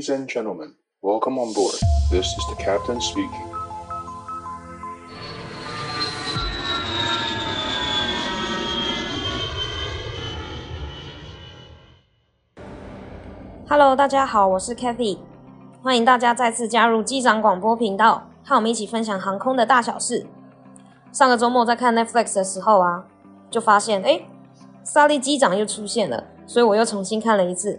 Ladies and gentlemen, welcome on board. This is the captain speaking. Hello，大家好，我是 Kathy，欢迎大家再次加入机长广播频道，和我们一起分享航空的大小事。上个周末在看 Netflix 的时候啊，就发现哎，萨利机长又出现了，所以我又重新看了一次。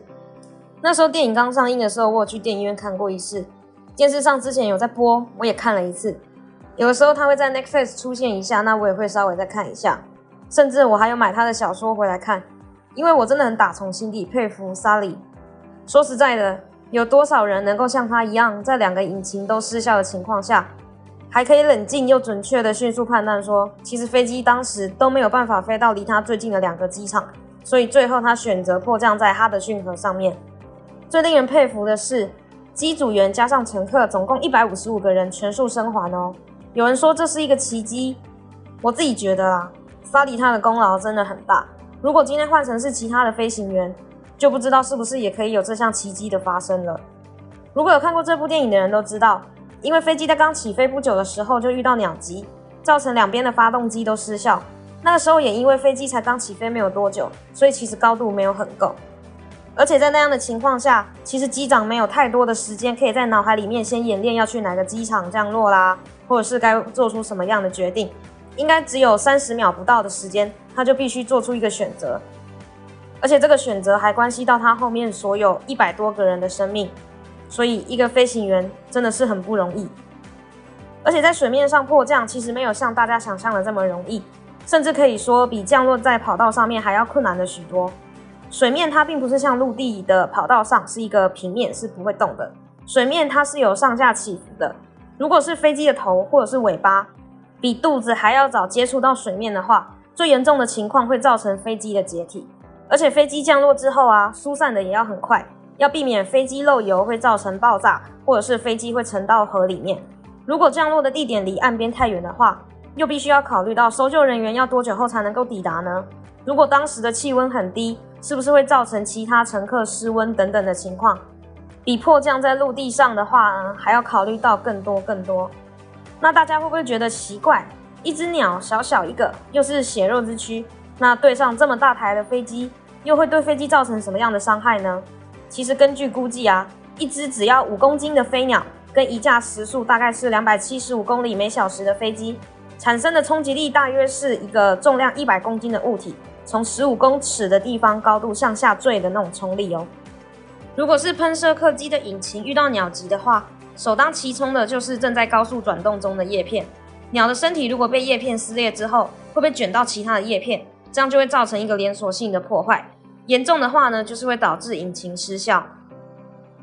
那时候电影刚上映的时候，我有去电影院看过一次。电视上之前有在播，我也看了一次。有的时候他会在 Netflix 出现一下，那我也会稍微再看一下。甚至我还有买他的小说回来看，因为我真的很打从心底佩服萨利。说实在的，有多少人能够像他一样，在两个引擎都失效的情况下，还可以冷静又准确的迅速判断说，其实飞机当时都没有办法飞到离他最近的两个机场，所以最后他选择迫降在哈德逊河上面。最令人佩服的是，机组员加上乘客总共一百五十五个人全数生还哦。有人说这是一个奇迹，我自己觉得啊，萨利他的功劳真的很大。如果今天换成是其他的飞行员，就不知道是不是也可以有这项奇迹的发生了。如果有看过这部电影的人都知道，因为飞机在刚起飞不久的时候就遇到鸟击，造成两边的发动机都失效。那个时候也因为飞机才刚起飞没有多久，所以其实高度没有很够。而且在那样的情况下，其实机长没有太多的时间可以在脑海里面先演练要去哪个机场降落啦，或者是该做出什么样的决定，应该只有三十秒不到的时间，他就必须做出一个选择。而且这个选择还关系到他后面所有一百多个人的生命，所以一个飞行员真的是很不容易。而且在水面上迫降，其实没有像大家想象的这么容易，甚至可以说比降落在跑道上面还要困难的许多。水面它并不是像陆地的跑道上是一个平面，是不会动的。水面它是有上下起伏的。如果是飞机的头或者是尾巴比肚子还要早接触到水面的话，最严重的情况会造成飞机的解体。而且飞机降落之后啊，疏散的也要很快，要避免飞机漏油会造成爆炸，或者是飞机会沉到河里面。如果降落的地点离岸边太远的话，又必须要考虑到搜救人员要多久后才能够抵达呢？如果当时的气温很低，是不是会造成其他乘客失温等等的情况？比迫降在陆地上的话呢，还要考虑到更多更多。那大家会不会觉得奇怪？一只鸟小小一个，又是血肉之躯，那对上这么大台的飞机，又会对飞机造成什么样的伤害呢？其实根据估计啊，一只只要五公斤的飞鸟，跟一架时速大概是两百七十五公里每小时的飞机，产生的冲击力大约是一个重量一百公斤的物体。从十五公尺的地方高度向下坠的那种冲力哦。如果是喷射客机的引擎遇到鸟击的话，首当其冲的就是正在高速转动中的叶片。鸟的身体如果被叶片撕裂之后，会被卷到其他的叶片，这样就会造成一个连锁性的破坏。严重的话呢，就是会导致引擎失效。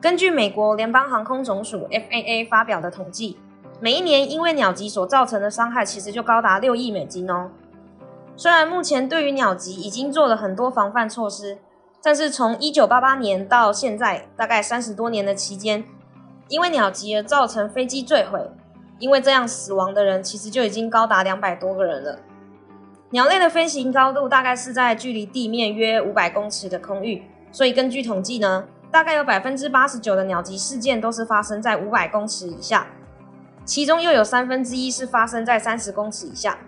根据美国联邦航空总署 FAA 发表的统计，每一年因为鸟击所造成的伤害，其实就高达六亿美金哦。虽然目前对于鸟击已经做了很多防范措施，但是从一九八八年到现在，大概三十多年的期间，因为鸟击而造成飞机坠毁，因为这样死亡的人其实就已经高达两百多个人了。鸟类的飞行高度大概是在距离地面约五百公尺的空域，所以根据统计呢，大概有百分之八十九的鸟击事件都是发生在五百公尺以下，其中又有三分之一是发生在三十公尺以下。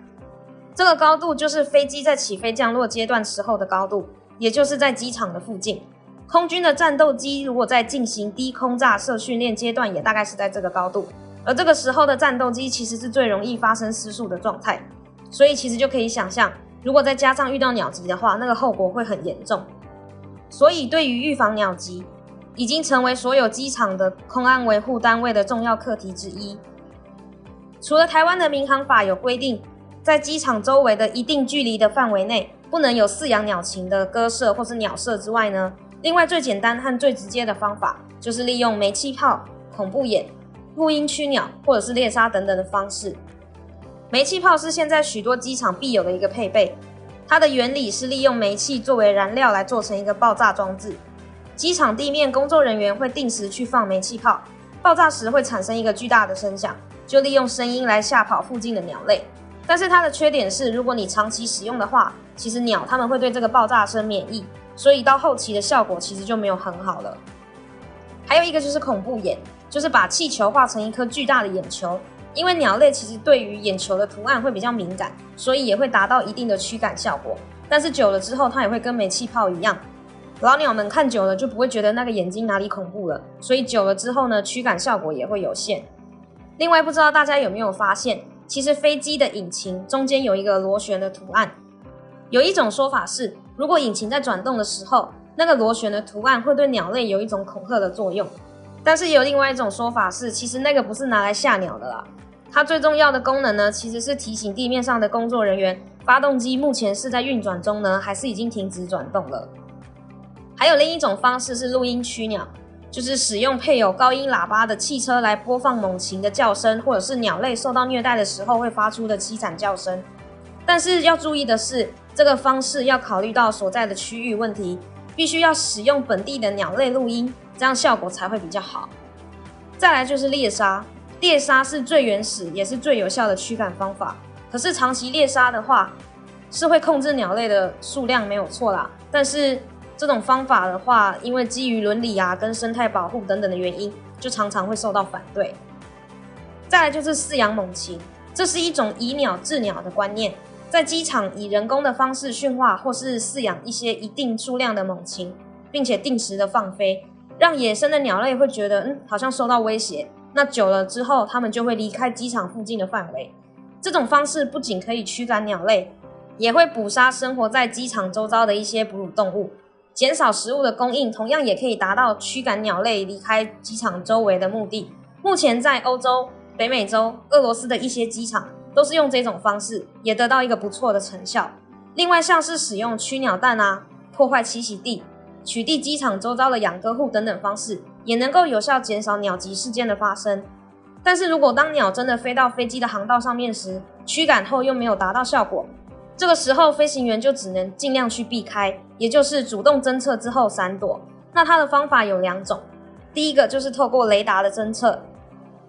这个高度就是飞机在起飞降落阶段时候的高度，也就是在机场的附近。空军的战斗机如果在进行低空炸射训练阶段，也大概是在这个高度。而这个时候的战斗机其实是最容易发生失速的状态，所以其实就可以想象，如果再加上遇到鸟击的话，那个后果会很严重。所以对于预防鸟击，已经成为所有机场的空安维护单位的重要课题之一。除了台湾的民航法有规定，在机场周围的一定距离的范围内，不能有饲养鸟禽的鸽舍或是鸟舍之外呢，另外最简单和最直接的方法，就是利用煤气炮、恐怖眼、录音驱鸟或者是猎杀等等的方式。煤气炮是现在许多机场必有的一个配备，它的原理是利用煤气作为燃料来做成一个爆炸装置。机场地面工作人员会定时去放煤气炮，爆炸时会产生一个巨大的声响，就利用声音来吓跑附近的鸟类。但是它的缺点是，如果你长期使用的话，其实鸟它们会对这个爆炸声免疫，所以到后期的效果其实就没有很好了。还有一个就是恐怖眼，就是把气球画成一颗巨大的眼球。因为鸟类其实对于眼球的图案会比较敏感，所以也会达到一定的驱赶效果。但是久了之后，它也会跟没气泡一样，老鸟们看久了就不会觉得那个眼睛哪里恐怖了。所以久了之后呢，驱赶效果也会有限。另外，不知道大家有没有发现，其实飞机的引擎中间有一个螺旋的图案。有一种说法是，如果引擎在转动的时候，那个螺旋的图案会对鸟类有一种恐吓的作用。但是有另外一种说法是，其实那个不是拿来吓鸟的啦。它最重要的功能呢，其实是提醒地面上的工作人员，发动机目前是在运转中呢，还是已经停止转动了。还有另一种方式是录音驱鸟，就是使用配有高音喇叭的汽车来播放猛禽的叫声，或者是鸟类受到虐待的时候会发出的凄惨叫声。但是要注意的是，这个方式要考虑到所在的区域问题，必须要使用本地的鸟类录音，这样效果才会比较好。再来就是猎杀。猎杀是最原始也是最有效的驱赶方法。可是长期猎杀的话，是会控制鸟类的数量没有错啦。但是这种方法的话，因为基于伦理啊跟生态保护等等的原因，就常常会受到反对。再来就是饲养猛禽，这是一种以鸟治鸟的观念，在机场以人工的方式驯化或是饲养一些一定数量的猛禽，并且定时的放飞，让野生的鸟类会觉得嗯好像受到威胁。那久了之后，他们就会离开机场附近的范围。这种方式不仅可以驱赶鸟类，也会捕杀生活在机场周遭的一些哺乳动物，减少食物的供应，同样也可以达到驱赶鸟类离开机场周围的目的。目前在欧洲、北美洲、俄罗斯的一些机场都是用这种方式，也得到一个不错的成效。另外，像是使用驱鸟弹啊，破坏栖息地。取缔机场周遭的养鸽户等等方式，也能够有效减少鸟击事件的发生。但是如果当鸟真的飞到飞机的航道上面时，驱赶后又没有达到效果，这个时候飞行员就只能尽量去避开，也就是主动侦测之后闪躲。那它的方法有两种，第一个就是透过雷达的侦测，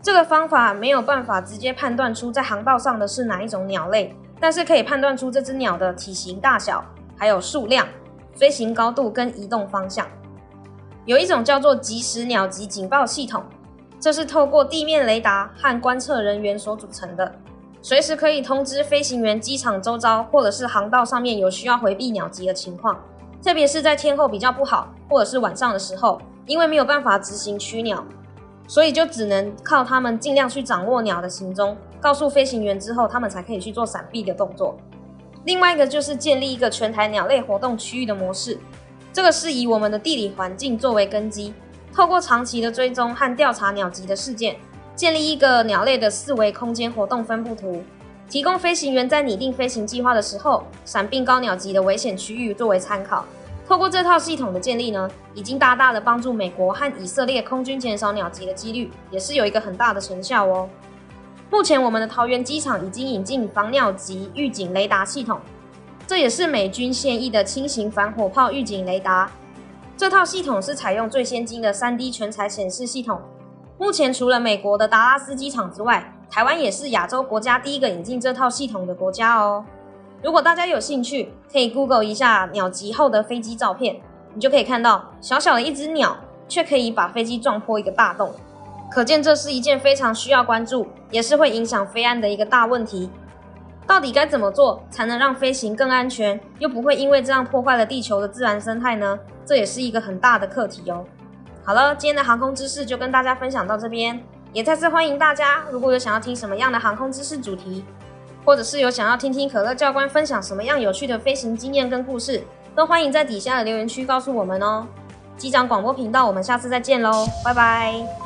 这个方法没有办法直接判断出在航道上的是哪一种鸟类，但是可以判断出这只鸟的体型大小，还有数量。飞行高度跟移动方向，有一种叫做即时鸟击警报系统，这是透过地面雷达和观测人员所组成的，随时可以通知飞行员机场周遭或者是航道上面有需要回避鸟击的情况，特别是在天候比较不好或者是晚上的时候，因为没有办法执行驱鸟，所以就只能靠他们尽量去掌握鸟的行踪，告诉飞行员之后，他们才可以去做闪避的动作。另外一个就是建立一个全台鸟类活动区域的模式，这个是以我们的地理环境作为根基，透过长期的追踪和调查鸟集的事件，建立一个鸟类的四维空间活动分布图，提供飞行员在拟定飞行计划的时候，闪避高鸟击的危险区域作为参考。透过这套系统的建立呢，已经大大的帮助美国和以色列空军减少鸟击的几率，也是有一个很大的成效哦。目前，我们的桃园机场已经引进防鸟击预警雷达系统，这也是美军现役的轻型反火炮预警雷达。这套系统是采用最先进的 3D 全彩显示系统。目前，除了美国的达拉斯机场之外，台湾也是亚洲国家第一个引进这套系统的国家哦。如果大家有兴趣，可以 Google 一下鸟击后的飞机照片，你就可以看到小小的一只鸟，却可以把飞机撞破一个大洞。可见这是一件非常需要关注，也是会影响飞安的一个大问题。到底该怎么做才能让飞行更安全，又不会因为这样破坏了地球的自然生态呢？这也是一个很大的课题哦。好了，今天的航空知识就跟大家分享到这边，也再次欢迎大家，如果有想要听什么样的航空知识主题，或者是有想要听听可乐教官分享什么样有趣的飞行经验跟故事，都欢迎在底下的留言区告诉我们哦。机长广播频道，我们下次再见喽，拜拜。